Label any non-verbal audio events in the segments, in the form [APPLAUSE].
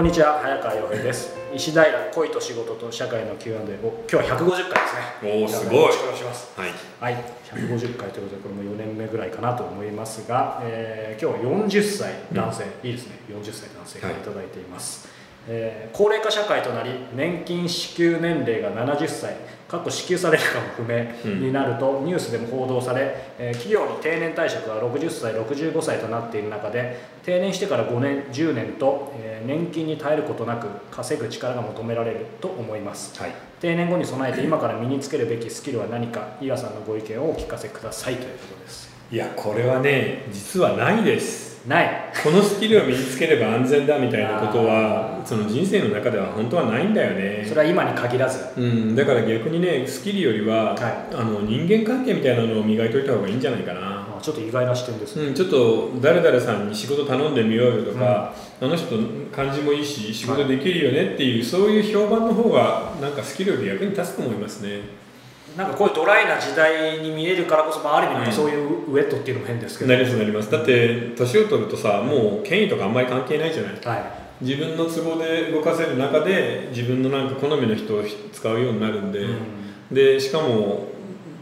こんにちは早川洋平です。石平恋と仕事と社会の Q&A を今日は150回ですね。おおすごい。よろしくお願いします。はい。はい。150回ということでこれも4年目ぐらいかなと思いますが、えー今日は40歳。男性、いいですね。40歳男性からいただいています、えー高齢化社会となり年金支給年齢が70歳過去支給されるかも不明になると、ニュースでも報道され、えー企業に定年退職が60歳65歳となっている中で定年してから5年10年と、えー年金に耐えることなく稼ぐ力が求められると思います。はい。定年後に備えて今から身につけるべきスキルは何かイラさんのご意見をお聞かせくださいということです。いやこれはね実はないですない。このスキルを身につければ安全だみたいなことはその人生の中では本当はないんだよね。それは今に限らず。うん、だから逆にねスキルよりは、はあの人間関係みたいなのを磨いといた方がいいんじゃないかな、まあちょっと意外な視点ですね、うん、ちょっと誰々さんに仕事頼んでみようよとか、あの人感じもいいし仕事できるよねっていう、そういう評判の方がなんかスキルより役に立つと思いますねなんかこういうドライな時代に見えるからこそ、まあ、ある意味そういうウェットっていうのも変ですけど、なりますなります。だって年を取るとさもう権威とかあんまり関係ないじゃない。はい。自分の都合で動かせる中で自分のなんか好みの人を使うようになるんで、うん。でしかも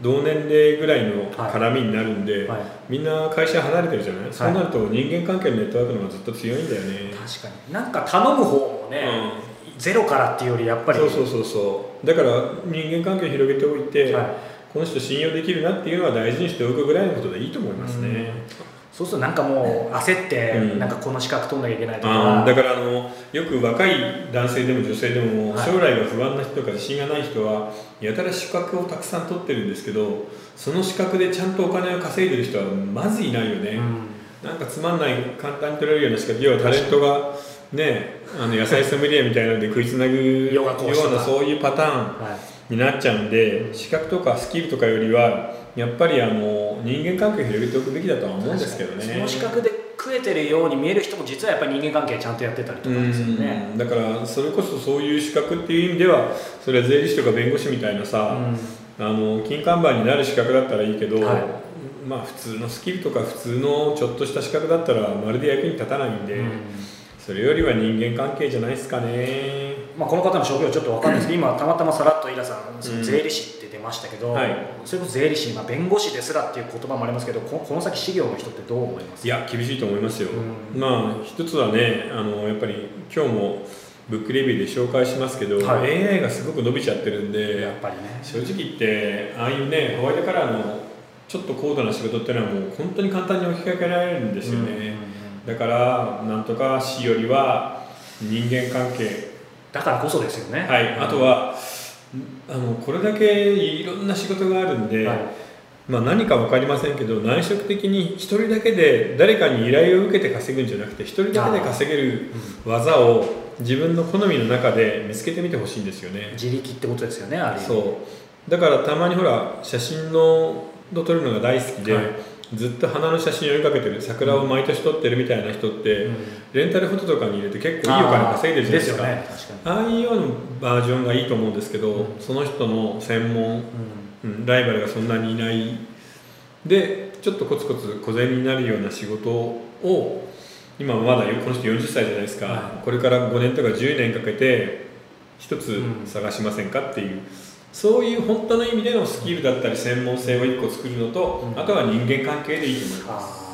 同年齢ぐらいの絡みになるんで、はい。みんな会社離れてるじゃない、そうなると人間関係のネットワークの方がずっと強いんだよね、確かに。なんか頼む方もね、ゼロからっていうよりやっぱりそうそうそうそう。だから人間関係を広げておいて、はい。この人信用できるなっていうのは大事にしておくぐらいのことでいいと思いますね、そうするとなんかもう焦って、うん。なんかこの資格取んなきゃいけないとあかーだからあのよく若い男性でも女性でもはい。将来が不安な人とか自信がない人はやたら資格をたくさん取ってるんですけどその資格でちゃんとお金を稼いでる人はまずいないよね、うん。なんかつまんない簡単に取れるような資格要はタレントがねあの野菜ソムリエみたいなので食いつなぐようなそういうパターンはいになっちゃうんで資格とかスキルとかよりはやっぱりあの人間関係を広げておくべきだとは思うんですけどね。その資格で食えてるように見える人も実はやっぱり人間関係ちゃんとやってたりとかですよね。うんだからそれこそそういう資格っていう意味ではそれは税理士とか弁護士みたいなさ、あの金看板になる資格だったらいいけど、はい。まあ普通のスキルとか普通のちょっとした資格だったらまるで役に立たないんで、うんそれよりは人間関係じゃないですかね。まあ、この方の職業ちょっと分かんないですけど [CLEARS THROAT] 今たまたまさらっとイラさん税理士って出ましたけど、はい。それこそ税理士、まあ、弁護士ですらっていう言葉もありますけどここの先事業の人ってどう思います？いや厳しいと思いますよ、うん。まあ一つはねあのやっぱり今日もブックレビューで紹介しますけど、はい。AI がすごく伸びちゃってるんでやっぱりね。正直言ってああいうねホワイトカラーのちょっと高度な仕事っていうのはもう本当に簡単に置き換えられるんですよね、だからなんとか死よりは人間関係。だからこそですよね。はい。あとはあのこれだけいろんな仕事があるんで、はい。まあ、何か分かりませんけど内職的に一人だけで誰かに依頼を受けて稼ぐんじゃなくて一人だけで稼げる技を自分の好みの中で見つけてみてほしいんですよね。自力ってことですよねある意味。そう。だからたまにほら写真のを撮るのが大好きで、はいずっと花の写真を追いかけてる桜を毎年撮ってるみたいな人って、うん。レンタルフォトとかに入れて結構いいお金稼いでるじゃないですか。ねああいうようなバージョンがいいと思うんですけど、うん。その人の専門、に、うんライバルがそんなにいない。でちょっとコツコツ小銭になるような仕事を今まだこの人40歳じゃないですか、はい。これから5年とか10年かけて一つうん。探しませんかっていう、そういう本当の意味でのスキルだったり専門性を1個作るのと、うん。あとは人間関係でいいと思います、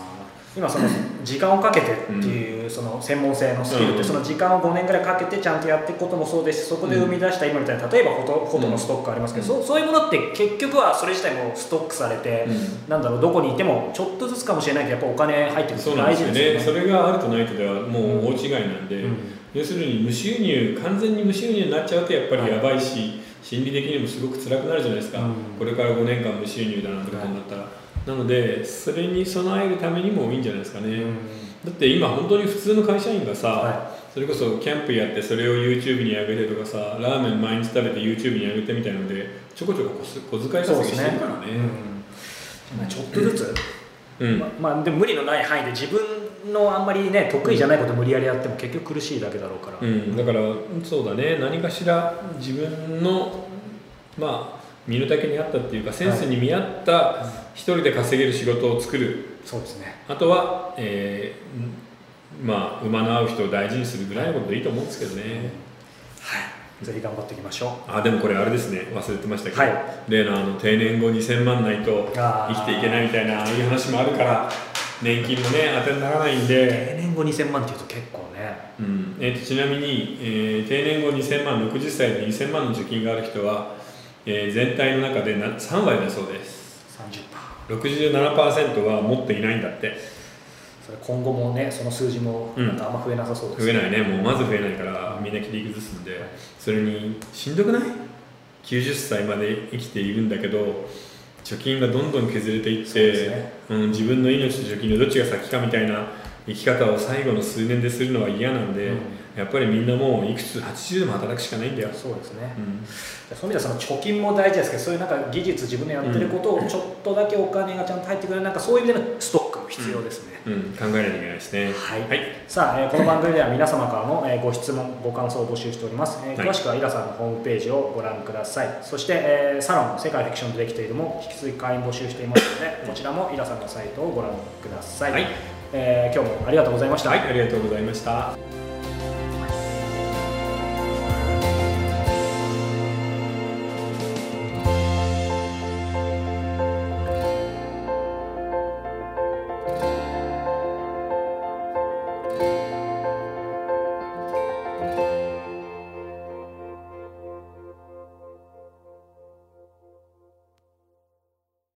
今その時間をかけてっていうその専門性のスキルってうん。その時間を5年ぐらいかけてちゃんとやっていくこともそうですしそこで生み出した今みたいな例えばフォトフォトのストックありますけど、そうそういうものって結局はそれ自体もストックされて、うん。なんだろうどこにいてもちょっとずつかもしれないけどやっぱお金入ってくるってそうなんですよ大事ですよね。ねそれがあるとないとではもう大違いなんで、うん。要するに無収入完全に無収入になっちゃうとやっぱりやばいし、心理的にもすごく辛くなるじゃないですか、うん。これから5年間無収入だなんてことになったら、なのでそれに備えるためにもいいんじゃないですかね、うん。だって今本当に普通の会社員がさ、はそれこそキャンプやってそれを YouTube に上げてとかさラーメン毎日食べて YouTube に上げてみたいのでちょこちょこ小小遣い稼ぎしてるからね。うん。まあちょっとずつ、うん。ままあ、でも無理のない範囲で自分のあんまりね得意じゃないこと無理やりやっても結局苦しいだけだろうから、うん、だからそうだね。何かしら自分のまあ身の丈に合ったっていうかセンスに見合った一人で稼げる仕事を作る。そうですね。あとは、えーまあ馬の合う人を大事にするぐらいのことでいいと思うんですけどね、はい、ぜひ頑張っていきましょあでもこれあれですね。忘れてましたけど、はい。例のあの定年後2000万ないと生きていけないみたいなああいう話もあるから年金もね当てにならないんうで、定年後2000万っていうと結構ね。うん。えーとちなみに、えー定年後2000万60歳で2000万の貯金がある人は、えー全体の中でな3割だそうです。30% 67%は持っていないんだって。それ今後もねその数字もなんかあんま増えなさそうです増えないね。もうまず増えないからみんな切り崩すんで。それにしんどくない？90歳まで生きているんだけど貯金がどんどん削れていって、ね。うん、自分の命と貯金のどっちが先かみたいな生き方を最後の数年でするのは嫌なんで、うん。やっぱりみんなもういくつ80でも働くしかないんだよ、そうですね。うん、そういう意味ではその貯金も大事ですけどそういうなんか技術自分でやってることをちょっとだけお金がちゃんと入ってくるなんかそういう意味でのストックも必要ですね、うん、考えないといけないですね。はい。はい、さあ、えーこの番組では皆様からの、えーご質問ご感想を募集しております、えーはい。詳しくはイラさんのホームページをご覧ください。そして、えーサロン世界フィクションでできているも引き続き会員募集していますのでこちらもイラさんのサイトをご覧ください、はい。えー今日もありがとうございました、はい、ありがとうございました